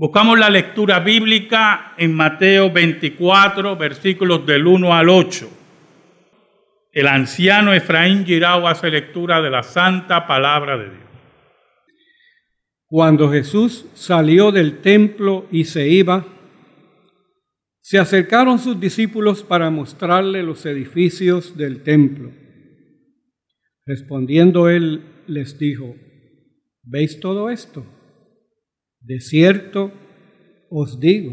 Buscamos la lectura bíblica en Mateo 24, versículos del 1 al 8. El anciano Efraín Girao hace lectura de la santa palabra de Dios. Cuando Jesús salió del templo y se iba, se acercaron sus discípulos para mostrarle los edificios del templo. Respondiendo él les dijo, ¿veis todo esto? De cierto os digo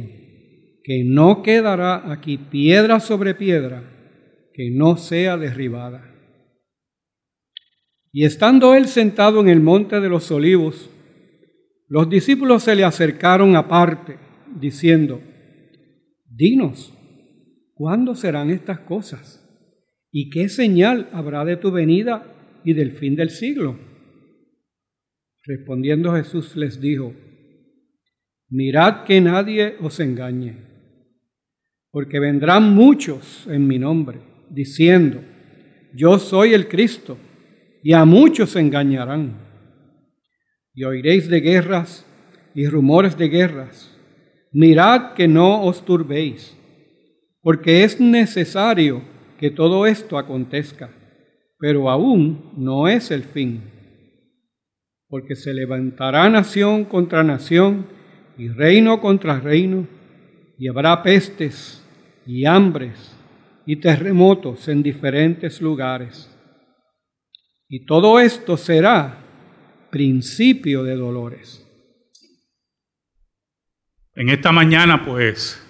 que no quedará aquí piedra sobre piedra que no sea derribada. Y estando él sentado en el monte de los olivos, los discípulos se le acercaron aparte, diciendo, Dinos, ¿cuándo serán estas cosas? ¿Y qué señal habrá de tu venida y del fin del siglo? Respondiendo Jesús les dijo, Mirad que nadie os engañe, porque vendrán muchos en mi nombre, diciendo, yo soy el Cristo, y a muchos engañarán. Y oiréis de guerras y rumores de guerras. Mirad que no os turbéis, porque es necesario que todo esto acontezca, pero aún no es el fin, porque se levantará nación contra nación y reino contra reino, y habrá pestes y hambres y terremotos en diferentes lugares. Y todo esto será principio de dolores. En esta mañana, pues,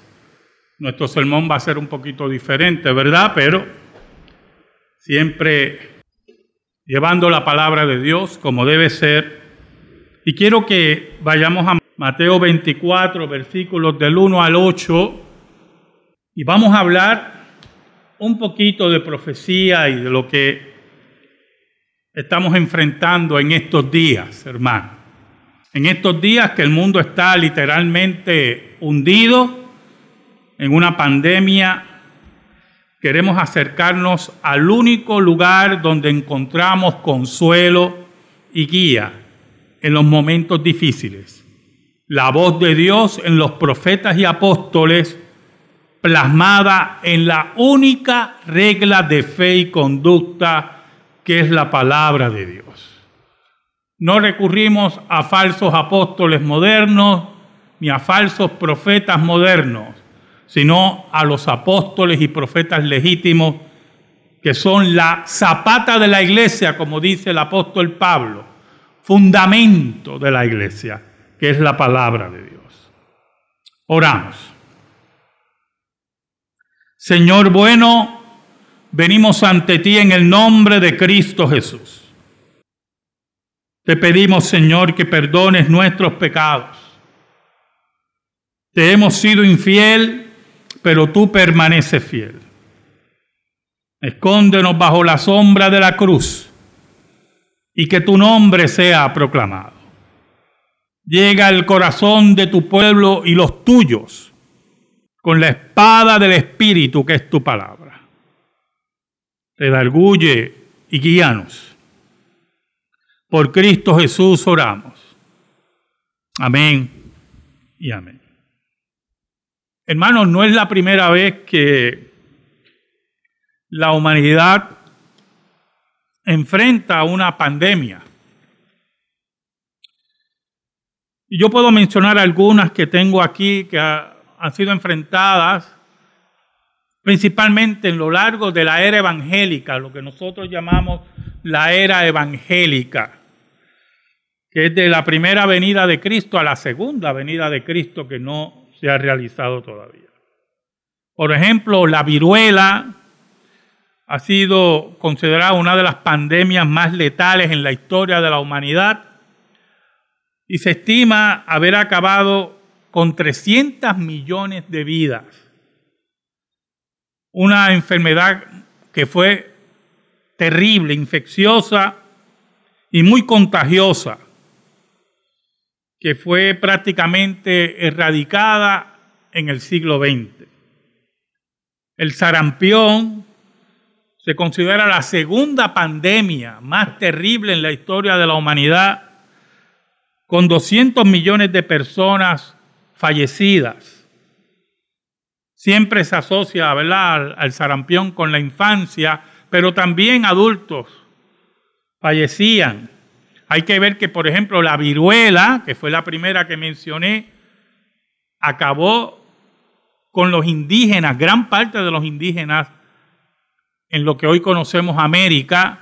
nuestro sermón va a ser un poquito diferente, ¿verdad? Pero siempre llevando la palabra de Dios como debe ser. Y quiero que vayamos a Mateo 24, versículos del 1 al 8, y vamos a hablar un poquito de profecía y de lo que estamos enfrentando en estos días, hermano. En estos días que el mundo está literalmente hundido en una pandemia, queremos acercarnos al único lugar donde encontramos consuelo y guía en los momentos difíciles la voz de Dios en los profetas y apóstoles, plasmada en la única regla de fe y conducta que es la palabra de Dios. No recurrimos a falsos apóstoles modernos ni a falsos profetas modernos, sino a los apóstoles y profetas legítimos que son la zapata de la iglesia, como dice el apóstol Pablo, fundamento de la iglesia que es la palabra de Dios. Oramos. Señor bueno, venimos ante ti en el nombre de Cristo Jesús. Te pedimos, Señor, que perdones nuestros pecados. Te hemos sido infiel, pero tú permaneces fiel. Escóndenos bajo la sombra de la cruz y que tu nombre sea proclamado llega al corazón de tu pueblo y los tuyos con la espada del Espíritu que es tu palabra. Redarguye y guíanos. Por Cristo Jesús oramos. Amén y amén. Hermanos, no es la primera vez que la humanidad enfrenta una pandemia. Y yo puedo mencionar algunas que tengo aquí que han sido enfrentadas principalmente en lo largo de la era evangélica, lo que nosotros llamamos la era evangélica, que es de la primera venida de Cristo a la segunda venida de Cristo que no se ha realizado todavía. Por ejemplo, la viruela ha sido considerada una de las pandemias más letales en la historia de la humanidad y se estima haber acabado con 300 millones de vidas. Una enfermedad que fue terrible, infecciosa y muy contagiosa, que fue prácticamente erradicada en el siglo XX. El sarampión se considera la segunda pandemia más terrible en la historia de la humanidad con 200 millones de personas fallecidas. Siempre se asocia ¿verdad? Al, al sarampión con la infancia, pero también adultos fallecían. Hay que ver que, por ejemplo, la viruela, que fue la primera que mencioné, acabó con los indígenas, gran parte de los indígenas en lo que hoy conocemos América,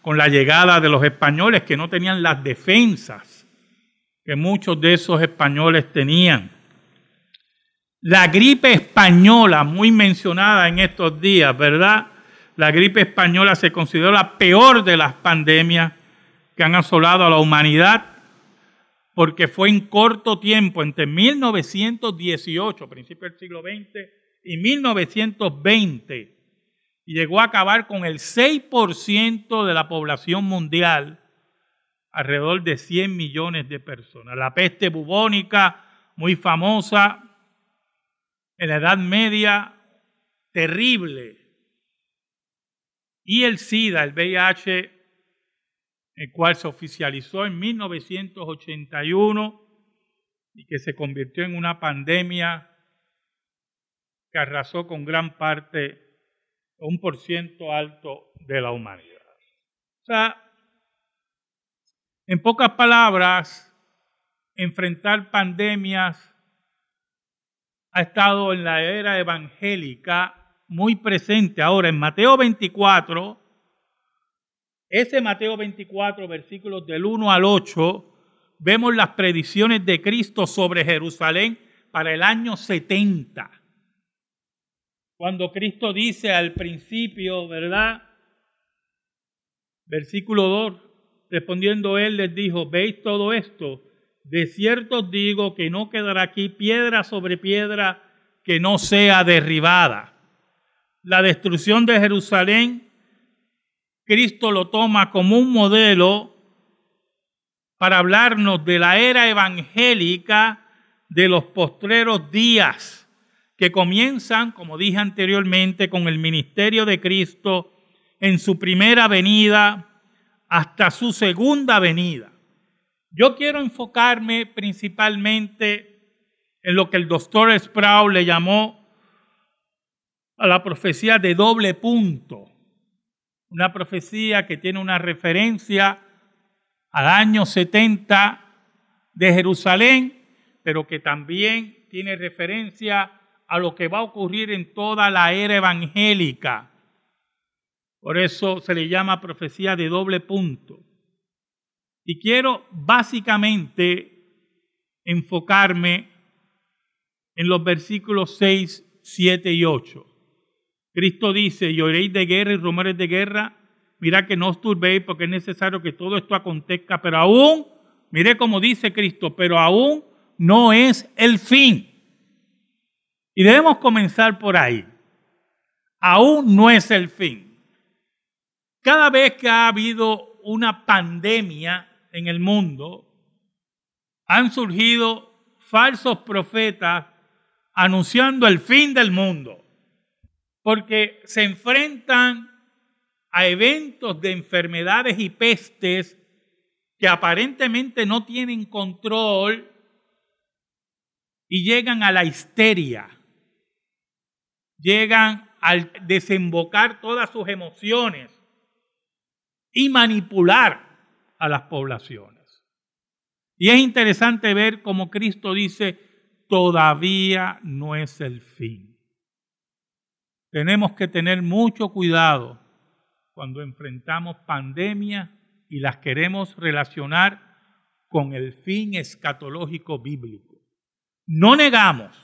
con la llegada de los españoles que no tenían las defensas que muchos de esos españoles tenían. La gripe española, muy mencionada en estos días, ¿verdad? La gripe española se consideró la peor de las pandemias que han asolado a la humanidad porque fue en corto tiempo, entre 1918, principio del siglo XX, y 1920, y llegó a acabar con el 6% de la población mundial, alrededor de 100 millones de personas. La peste bubónica, muy famosa en la Edad Media, terrible. Y el SIDA, el VIH, el cual se oficializó en 1981 y que se convirtió en una pandemia que arrasó con gran parte, un por ciento alto de la humanidad. O sea, en pocas palabras, enfrentar pandemias ha estado en la era evangélica muy presente. Ahora, en Mateo 24, ese Mateo 24, versículos del 1 al 8, vemos las predicciones de Cristo sobre Jerusalén para el año 70. Cuando Cristo dice al principio, ¿verdad? Versículo 2, respondiendo él les dijo, ¿veis todo esto? De cierto os digo que no quedará aquí piedra sobre piedra que no sea derribada. La destrucción de Jerusalén Cristo lo toma como un modelo para hablarnos de la era evangélica de los postreros días, que comienzan, como dije anteriormente, con el ministerio de Cristo en su primera venida hasta su segunda venida. Yo quiero enfocarme principalmente en lo que el doctor Sproul le llamó a la profecía de doble punto una profecía que tiene una referencia al año 70 de Jerusalén, pero que también tiene referencia a lo que va a ocurrir en toda la era evangélica. Por eso se le llama profecía de doble punto. Y quiero básicamente enfocarme en los versículos 6, 7 y 8. Cristo dice, y oiréis de guerra y rumores de guerra, mira que no os turbéis porque es necesario que todo esto acontezca, pero aún, mire como dice Cristo, pero aún no es el fin. Y debemos comenzar por ahí. Aún no es el fin. Cada vez que ha habido una pandemia en el mundo, han surgido falsos profetas anunciando el fin del mundo porque se enfrentan a eventos de enfermedades y pestes que aparentemente no tienen control y llegan a la histeria, llegan al desembocar todas sus emociones y manipular a las poblaciones. Y es interesante ver cómo Cristo dice, todavía no es el fin tenemos que tener mucho cuidado cuando enfrentamos pandemias y las queremos relacionar con el fin escatológico bíblico. No negamos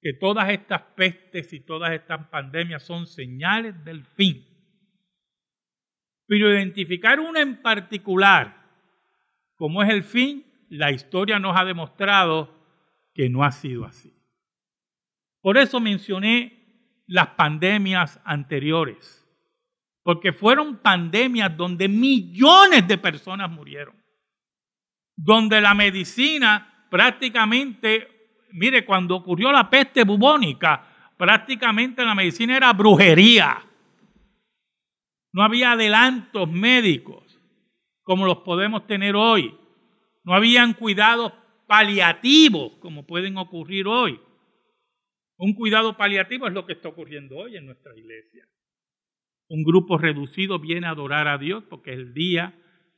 que todas estas pestes y todas estas pandemias son señales del fin. Pero identificar una en particular como es el fin, la historia nos ha demostrado que no ha sido así. Por eso mencioné las pandemias anteriores, porque fueron pandemias donde millones de personas murieron, donde la medicina prácticamente, mire, cuando ocurrió la peste bubónica, prácticamente la medicina era brujería. No había adelantos médicos como los podemos tener hoy. No habían cuidados paliativos como pueden ocurrir hoy. Un cuidado paliativo es lo que está ocurriendo hoy en nuestra iglesia. Un grupo reducido viene a adorar a Dios porque es el día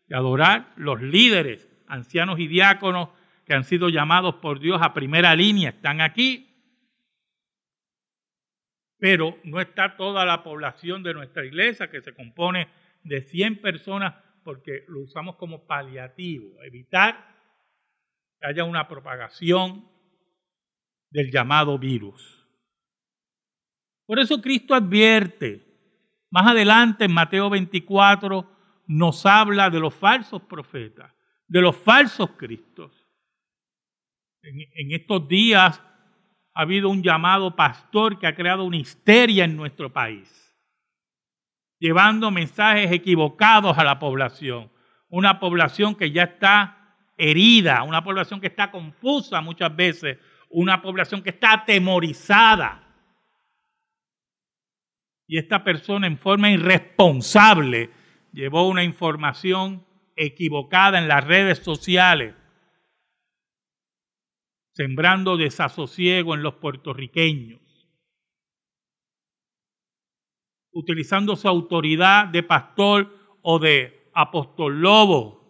de adorar los líderes, ancianos y diáconos que han sido llamados por Dios a primera línea, están aquí. Pero no está toda la población de nuestra iglesia que se compone de 100 personas porque lo usamos como paliativo, evitar que haya una propagación del llamado virus. Por eso Cristo advierte, más adelante en Mateo 24 nos habla de los falsos profetas, de los falsos cristos. En, en estos días ha habido un llamado pastor que ha creado una histeria en nuestro país llevando mensajes equivocados a la población. Una población que ya está herida, una población que está confusa muchas veces, una población que está atemorizada. Y esta persona en forma irresponsable llevó una información equivocada en las redes sociales, sembrando desasosiego en los puertorriqueños utilizando su autoridad de pastor o de apóstol lobo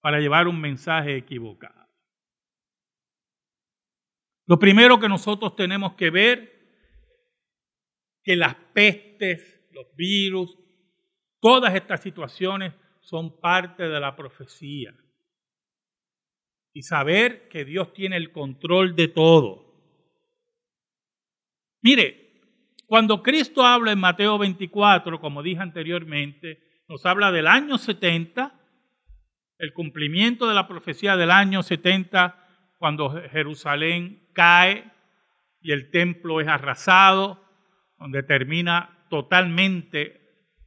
para llevar un mensaje equivocado. Lo primero que nosotros tenemos que ver que las pestes, los virus, todas estas situaciones son parte de la profecía. Y saber que Dios tiene el control de todo. Mire, cuando Cristo habla en Mateo 24, como dije anteriormente, nos habla del año 70, el cumplimiento de la profecía del año 70, cuando Jerusalén cae y el templo es arrasado, donde termina totalmente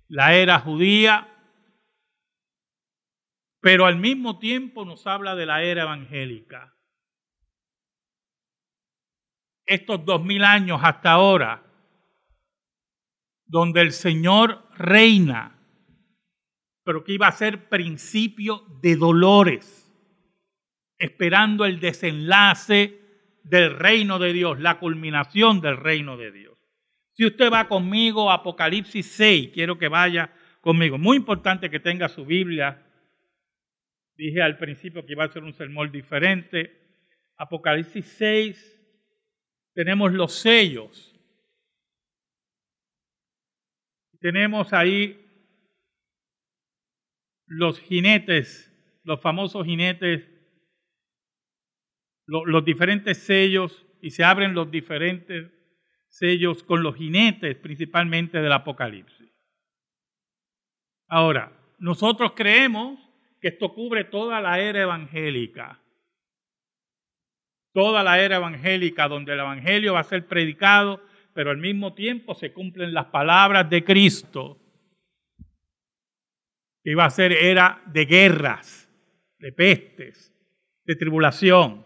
la era judía, pero al mismo tiempo nos habla de la era evangélica. Estos dos mil años hasta ahora, donde el Señor reina, pero que iba a ser principio de dolores, esperando el desenlace del reino de Dios, la culminación del reino de Dios. Si usted va conmigo Apocalipsis 6, quiero que vaya conmigo. Muy importante que tenga su Biblia. Dije al principio que iba a ser un sermón diferente. Apocalipsis 6, tenemos los sellos. Tenemos ahí los jinetes, los famosos jinetes, los, diferentes sellos, y se abren los diferentes sellos con los jinetes principalmente del Apocalipsis. Ahora, nosotros creemos que esto cubre toda la era evangélica. Toda la era evangélica donde el Evangelio va a ser predicado pero al mismo tiempo se cumplen las palabras de Cristo, que iba a ser era de guerras, de pestes, de tribulación.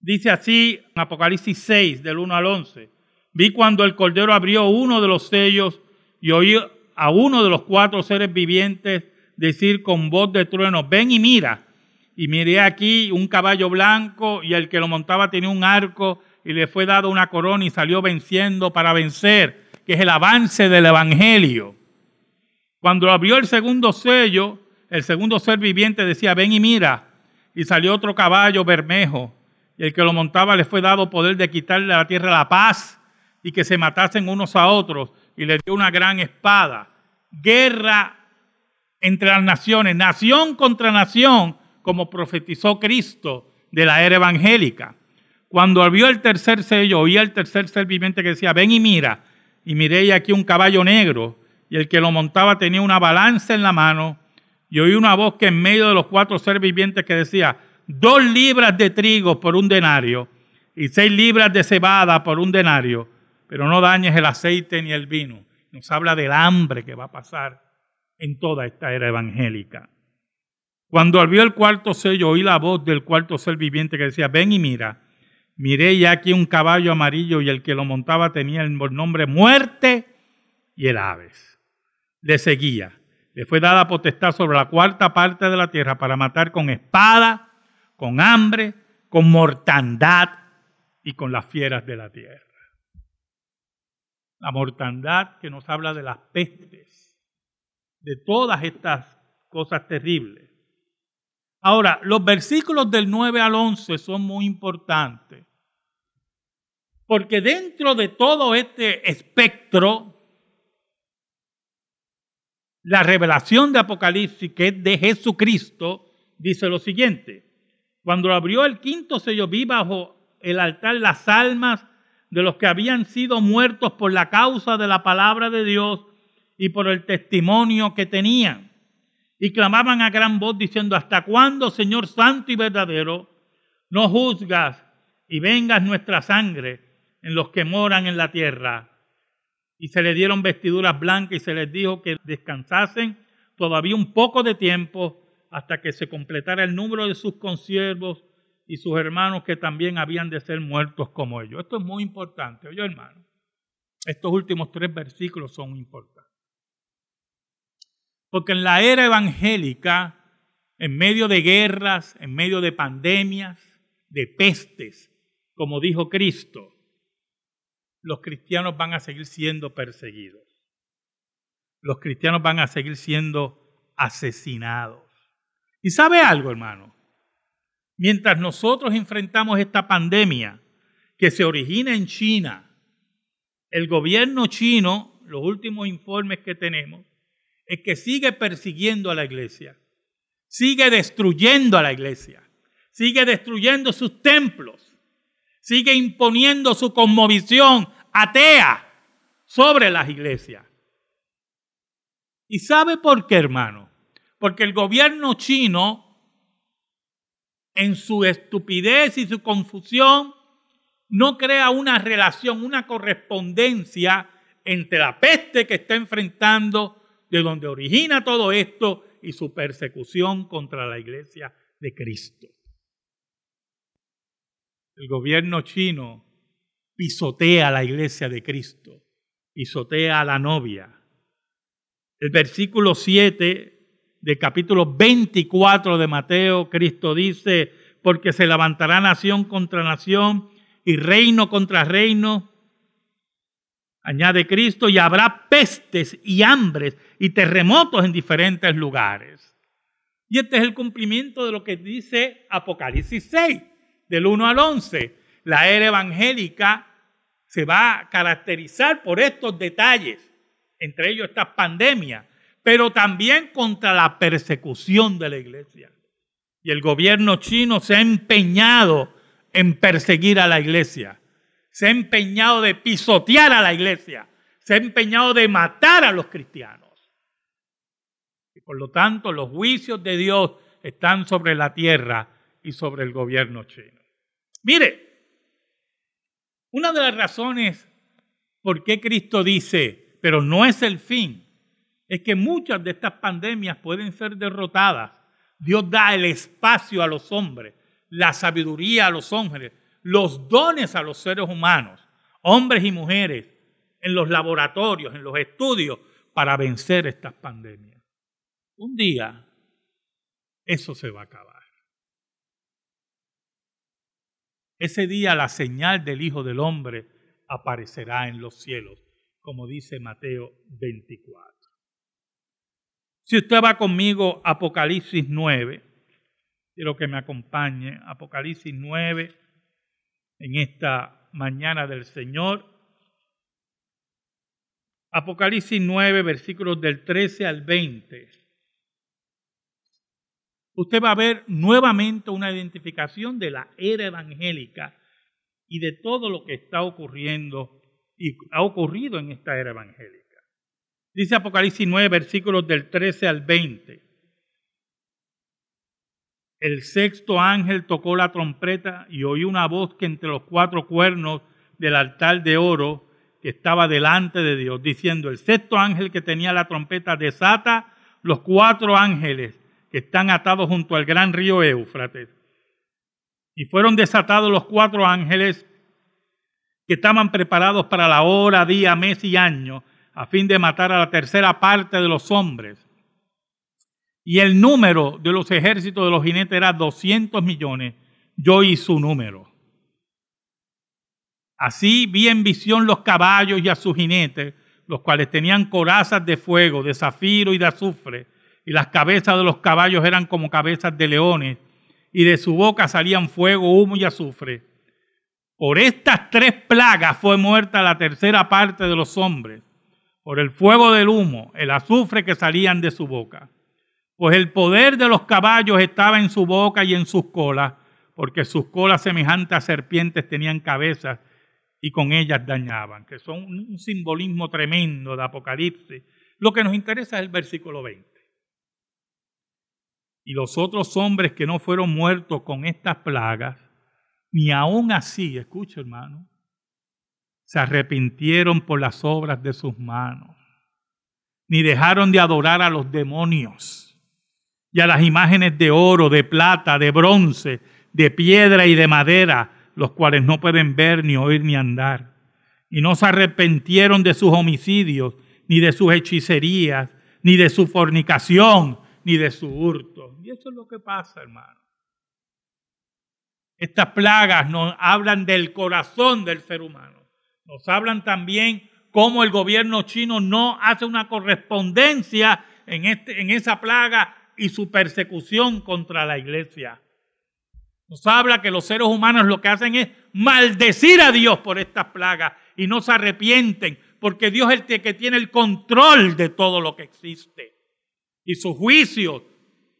Dice así en Apocalipsis 6, del 1 al 11, vi cuando el Cordero abrió uno de los sellos y oí a uno de los cuatro seres vivientes decir con voz de trueno, ven y mira. Y miré aquí un caballo blanco y el que lo montaba tenía un arco y le fue dado una corona y salió venciendo para vencer, que es el avance del Evangelio. Cuando abrió el segundo sello, el segundo ser viviente decía, ven y mira, y salió otro caballo bermejo, y el que lo montaba le fue dado poder de quitarle a la tierra la paz y que se matasen unos a otros, y le dio una gran espada. Guerra entre las naciones, nación contra nación, como profetizó Cristo de la era evangélica. Cuando abrió el tercer sello, oía el tercer ser viviente que decía, ven y mira. Y miré aquí un caballo negro, y el que lo montaba tenía una balanza en la mano, y oí una voz que en medio de los cuatro seres vivientes que decía, dos libras de trigo por un denario, y seis libras de cebada por un denario, pero no dañes el aceite ni el vino. Nos habla del hambre que va a pasar en toda esta era evangélica. Cuando abrió el cuarto sello, oí la voz del cuarto ser viviente que decía, ven y mira. Miré ya aquí un caballo amarillo y el que lo montaba tenía el nombre muerte y el aves. Le seguía. Le fue dada potestad sobre la cuarta parte de la tierra para matar con espada, con hambre, con mortandad y con las fieras de la tierra. La mortandad que nos habla de las pestes, de todas estas cosas terribles. Ahora, los versículos del 9 al 11 son muy importantes, porque dentro de todo este espectro, la revelación de Apocalipsis, que es de Jesucristo, dice lo siguiente. Cuando abrió el quinto sello, vi bajo el altar las almas de los que habían sido muertos por la causa de la palabra de Dios y por el testimonio que tenían. Y clamaban a gran voz diciendo, ¿hasta cuándo, Señor Santo y verdadero, no juzgas y vengas nuestra sangre en los que moran en la tierra? Y se les dieron vestiduras blancas y se les dijo que descansasen todavía un poco de tiempo hasta que se completara el número de sus consiervos y sus hermanos que también habían de ser muertos como ellos. Esto es muy importante, oye hermano. Estos últimos tres versículos son importantes. Porque en la era evangélica, en medio de guerras, en medio de pandemias, de pestes, como dijo Cristo, los cristianos van a seguir siendo perseguidos. Los cristianos van a seguir siendo asesinados. ¿Y sabe algo, hermano? Mientras nosotros enfrentamos esta pandemia que se origina en China, el gobierno chino, los últimos informes que tenemos, es que sigue persiguiendo a la iglesia, sigue destruyendo a la iglesia, sigue destruyendo sus templos, sigue imponiendo su conmovisión atea sobre las iglesias. ¿Y sabe por qué, hermano? Porque el gobierno chino, en su estupidez y su confusión, no crea una relación, una correspondencia entre la peste que está enfrentando, de donde origina todo esto, y su persecución contra la iglesia de Cristo. El gobierno chino pisotea a la iglesia de Cristo, pisotea a la novia. El versículo 7 del capítulo 24 de Mateo, Cristo dice, porque se levantará nación contra nación y reino contra reino, añade Cristo, y habrá pestes y hambres y terremotos en diferentes lugares. Y este es el cumplimiento de lo que dice Apocalipsis 6, del 1 al 11. La era evangélica se va a caracterizar por estos detalles, entre ellos esta pandemia, pero también contra la persecución de la iglesia. Y el gobierno chino se ha empeñado en perseguir a la iglesia, se ha empeñado de pisotear a la iglesia, se ha empeñado de matar a los cristianos. Y por lo tanto los juicios de Dios están sobre la tierra y sobre el gobierno chino. Mire, una de las razones por qué Cristo dice, pero no es el fin, es que muchas de estas pandemias pueden ser derrotadas. Dios da el espacio a los hombres, la sabiduría a los hombres, los dones a los seres humanos, hombres y mujeres, en los laboratorios, en los estudios, para vencer estas pandemias. Un día eso se va a acabar. Ese día la señal del Hijo del Hombre aparecerá en los cielos, como dice Mateo 24. Si usted va conmigo Apocalipsis 9, quiero que me acompañe, Apocalipsis 9, en esta mañana del Señor. Apocalipsis 9, versículos del 13 al 20 usted va a ver nuevamente una identificación de la era evangélica y de todo lo que está ocurriendo y ha ocurrido en esta era evangélica. Dice Apocalipsis 9, versículos del 13 al 20. El sexto ángel tocó la trompeta y oí una voz que entre los cuatro cuernos del altar de oro que estaba delante de Dios, diciendo, el sexto ángel que tenía la trompeta desata los cuatro ángeles que están atados junto al gran río Éufrates. Y fueron desatados los cuatro ángeles que estaban preparados para la hora, día, mes y año, a fin de matar a la tercera parte de los hombres. Y el número de los ejércitos de los jinetes era 200 millones, yo y su número. Así vi en visión los caballos y a sus jinetes, los cuales tenían corazas de fuego, de zafiro y de azufre, y las cabezas de los caballos eran como cabezas de leones, y de su boca salían fuego, humo y azufre. Por estas tres plagas fue muerta la tercera parte de los hombres, por el fuego del humo, el azufre que salían de su boca. Pues el poder de los caballos estaba en su boca y en sus colas, porque sus colas semejantes a serpientes tenían cabezas y con ellas dañaban, que son un simbolismo tremendo de Apocalipsis. Lo que nos interesa es el versículo 20. Y los otros hombres que no fueron muertos con estas plagas, ni aún así, escucha hermano, se arrepintieron por las obras de sus manos, ni dejaron de adorar a los demonios y a las imágenes de oro, de plata, de bronce, de piedra y de madera, los cuales no pueden ver, ni oír, ni andar. Y no se arrepintieron de sus homicidios, ni de sus hechicerías, ni de su fornicación, ni de su hurto. Y eso es lo que pasa, hermano. Estas plagas nos hablan del corazón del ser humano. Nos hablan también cómo el gobierno chino no hace una correspondencia en, este, en esa plaga y su persecución contra la iglesia. Nos habla que los seres humanos lo que hacen es maldecir a Dios por estas plagas y no se arrepienten, porque Dios es el que tiene el control de todo lo que existe. Y sus juicios,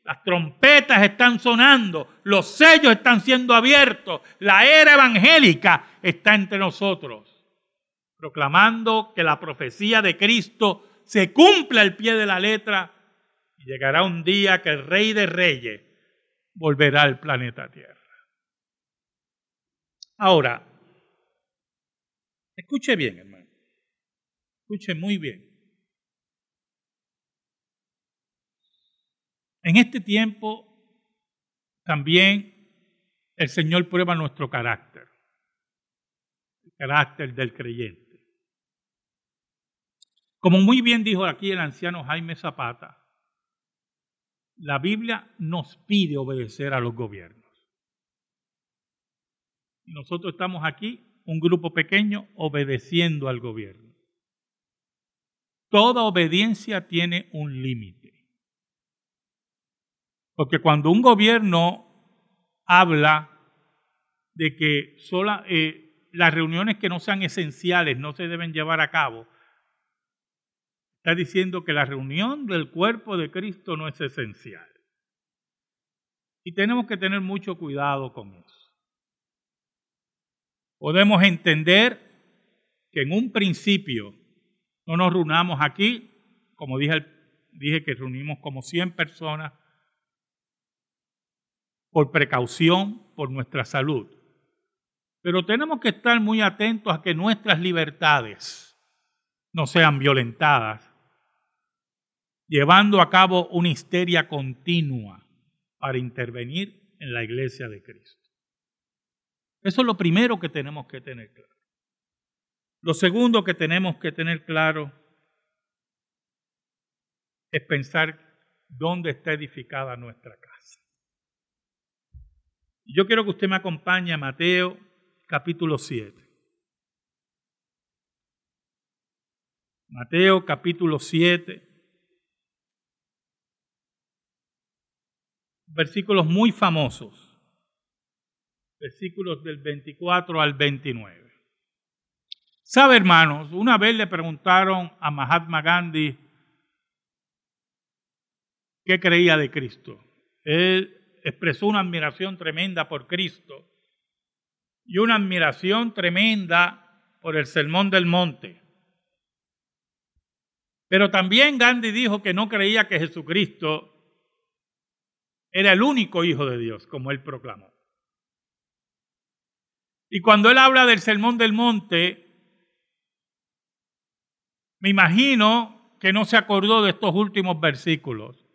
las trompetas están sonando, los sellos están siendo abiertos, la era evangélica está entre nosotros, proclamando que la profecía de Cristo se cumple al pie de la letra y llegará un día que el Rey de Reyes volverá al planeta Tierra. Ahora, escuche bien, hermano. Escuche muy bien. En este tiempo también el Señor prueba nuestro carácter, el carácter del creyente. Como muy bien dijo aquí el anciano Jaime Zapata, la Biblia nos pide obedecer a los gobiernos. Y nosotros estamos aquí, un grupo pequeño, obedeciendo al gobierno. Toda obediencia tiene un límite. Porque cuando un gobierno habla de que sola, eh, las reuniones que no sean esenciales no se deben llevar a cabo, está diciendo que la reunión del cuerpo de Cristo no es esencial. Y tenemos que tener mucho cuidado con eso podemos entender que en un principio no nos reunamos aquí, como dije, que reunimos como 100 personas, por precaución, por nuestra salud. Pero tenemos que estar muy atentos a que nuestras libertades no sean violentadas, llevando a cabo una histeria continua para intervenir en la iglesia de Cristo. Eso es lo primero que tenemos que tener claro. Lo segundo que tenemos que tener claro es pensar dónde está edificada nuestra casa. Yo quiero que usted me acompañe a Mateo capítulo 7. Mateo capítulo 7. Versículos muy famosos versículos del 24 al 29. ¿Sabe, hermanos? Una vez le preguntaron a Mahatma Gandhi qué creía de Cristo. Él expresó una admiración tremenda por Cristo y una admiración tremenda por el Sermón del Monte. Pero también Gandhi dijo que no creía que Jesucristo era el único Hijo de Dios, como él proclamó. Y cuando él habla del sermón del monte, me imagino que no se acordó de estos últimos versículos,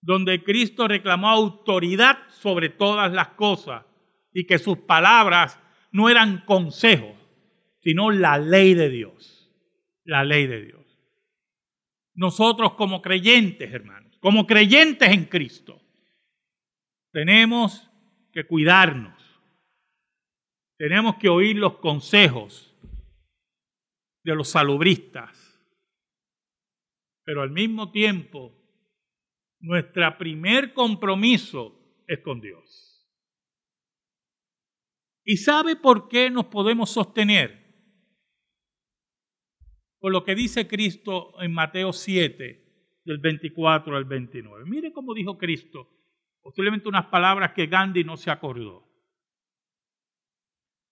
donde Cristo reclamó autoridad sobre todas las cosas y que sus palabras no eran consejos, sino la ley de Dios, la ley de Dios. Nosotros como creyentes, hermanos, como creyentes en Cristo, tenemos que cuidarnos. Tenemos que oír los consejos de los salubristas. Pero al mismo tiempo, nuestro primer compromiso es con Dios. ¿Y sabe por qué nos podemos sostener? Por lo que dice Cristo en Mateo 7, del 24 al 29. Mire cómo dijo Cristo, posiblemente unas palabras que Gandhi no se acordó.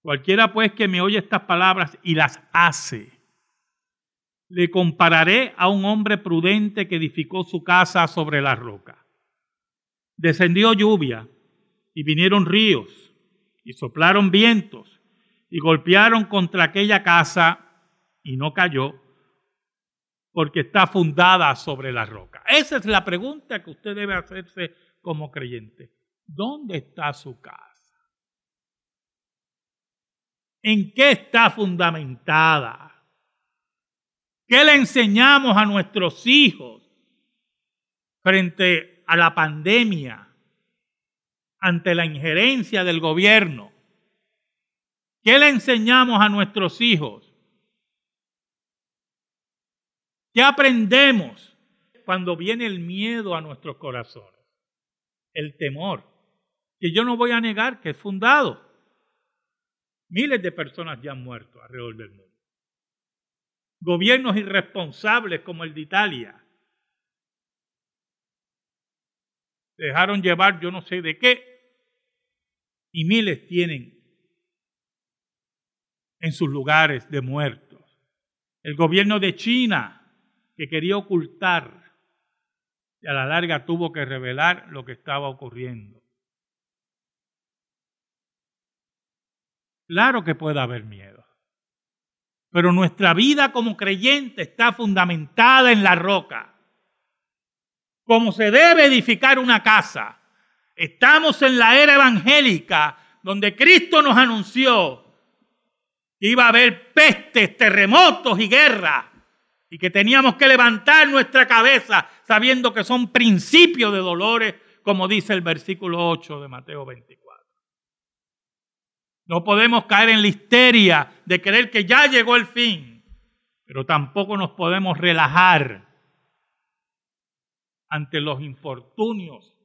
Cualquiera pues que me oye estas palabras y las hace, le compararé a un hombre prudente que edificó su casa sobre la roca. Descendió lluvia y vinieron ríos y soplaron vientos y golpearon contra aquella casa y no cayó porque está fundada sobre la roca. Esa es la pregunta que usted debe hacerse como creyente. ¿Dónde está su casa? ¿En qué está fundamentada? ¿Qué le enseñamos a nuestros hijos frente a la pandemia? ante la injerencia del gobierno? ¿Qué le enseñamos a nuestros hijos? ¿Qué aprendemos cuando viene el miedo a nuestros corazones? El temor, que yo no voy a negar que es fundado. Miles de personas ya han muerto alrededor del mundo. Gobiernos irresponsables como el de Italia dejaron llevar yo no sé de qué, y miles tienen en sus lugares de muertos. El gobierno de China, que quería ocultar, y a la larga tuvo que revelar lo que estaba ocurriendo. Claro que puede haber miedo, pero nuestra vida como creyente está fundamentada en la roca como se debe edificar una casa. Estamos en la era evangélica donde Cristo nos anunció que iba a haber pestes, terremotos y guerra y que teníamos que levantar nuestra cabeza sabiendo que son principios de dolores, como dice el versículo 8 de Mateo 24. No podemos caer en la histeria de creer que ya llegó el fin, pero tampoco nos podemos relajar ante los infortunios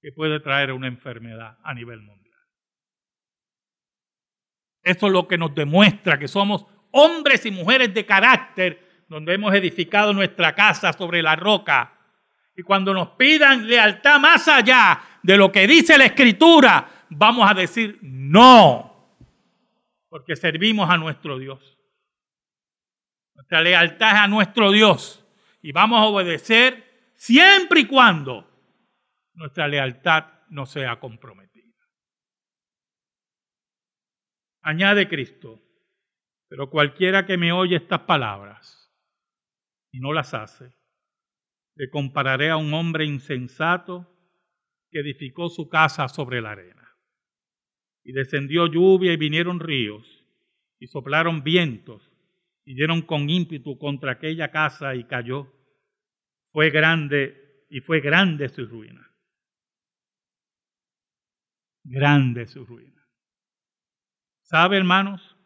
que puede traer una enfermedad a nivel mundial. Eso es lo que nos demuestra que somos hombres y mujeres de carácter, donde hemos edificado nuestra casa sobre la roca. Y cuando nos pidan lealtad más allá de lo que dice la Escritura, vamos a decir no, porque servimos a nuestro Dios. Nuestra lealtad es a nuestro Dios y vamos a obedecer siempre y cuando nuestra lealtad no sea comprometida. Añade Cristo, pero cualquiera que me oye estas palabras y no las hace, le compararé a un hombre insensato que edificó su casa sobre la arena. Y descendió lluvia y vinieron ríos y soplaron vientos y dieron con ímpetu contra aquella casa y cayó fue grande y fue grande su ruina. Grande su ruina. ¿Sabe, hermanos?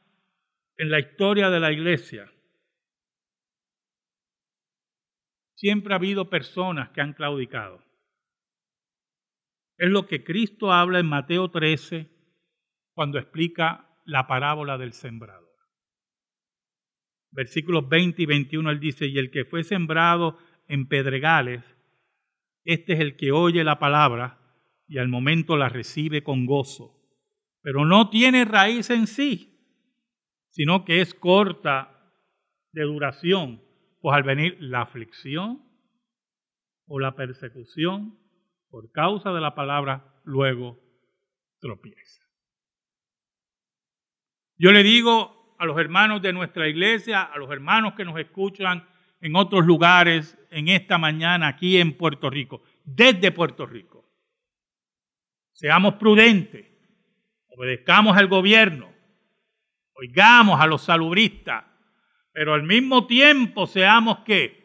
En la historia de la iglesia siempre ha habido personas que han claudicado. Es lo que Cristo habla en Mateo 13 cuando explica la parábola del sembrador. Versículos 20 y 21 él dice, y el que fue sembrado en pedregales, este es el que oye la palabra y al momento la recibe con gozo, pero no tiene raíz en sí, sino que es corta de duración, pues al venir la aflicción o la persecución por causa de la palabra, luego tropieza. Yo le digo a los hermanos de nuestra iglesia, a los hermanos que nos escuchan en otros lugares en esta mañana aquí en Puerto Rico, desde Puerto Rico. Seamos prudentes, obedezcamos al gobierno, oigamos a los salubristas, pero al mismo tiempo seamos que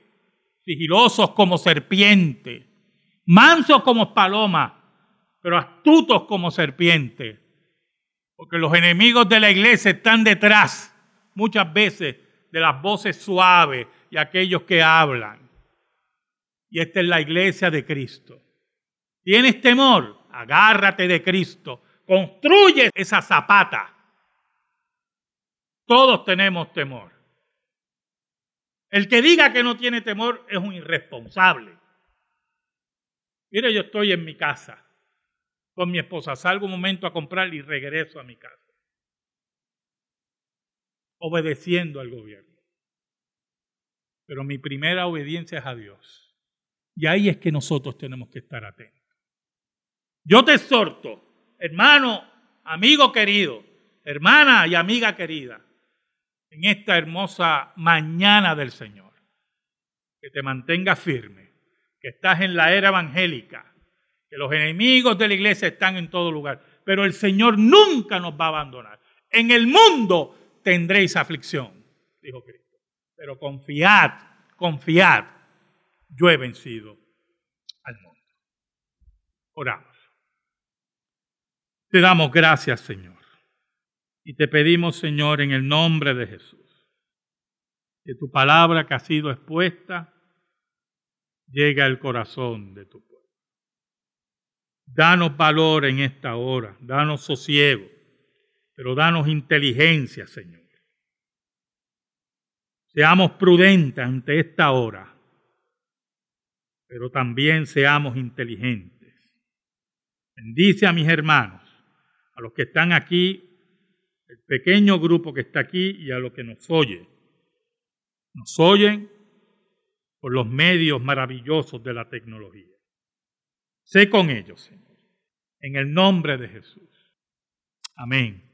sigilosos como serpiente, mansos como paloma, pero astutos como serpiente. Porque los enemigos de la iglesia están detrás muchas veces de las voces suaves y aquellos que hablan. Y esta es la iglesia de Cristo. ¿Tienes temor? Agárrate de Cristo. Construye esa zapata. Todos tenemos temor. El que diga que no tiene temor es un irresponsable. Mire, yo estoy en mi casa con mi esposa, salgo un momento a comprar y regreso a mi casa. Obedeciendo al gobierno. Pero mi primera obediencia es a Dios. Y ahí es que nosotros tenemos que estar atentos. Yo te exhorto, hermano, amigo querido, hermana y amiga querida, en esta hermosa mañana del Señor, que te mantengas firme, que estás en la era evangélica, que los enemigos de la iglesia están en todo lugar, pero el Señor nunca nos va a abandonar. En el mundo tendréis aflicción, dijo Cristo, pero confiad, confiad, yo he vencido al mundo. Oramos. Te damos gracias, Señor. Y te pedimos, Señor, en el nombre de Jesús, que tu palabra que ha sido expuesta llegue al corazón de tu pueblo. Danos valor en esta hora, danos sosiego, pero danos inteligencia, Señor. Seamos prudentes ante esta hora pero también seamos inteligentes. Bendice a mis hermanos, a los que están aquí, el pequeño grupo que está aquí y a los que nos oyen. Nos oyen por los medios maravillosos de la tecnología. Sé con ellos, Señor, en el nombre de Jesús. Amén.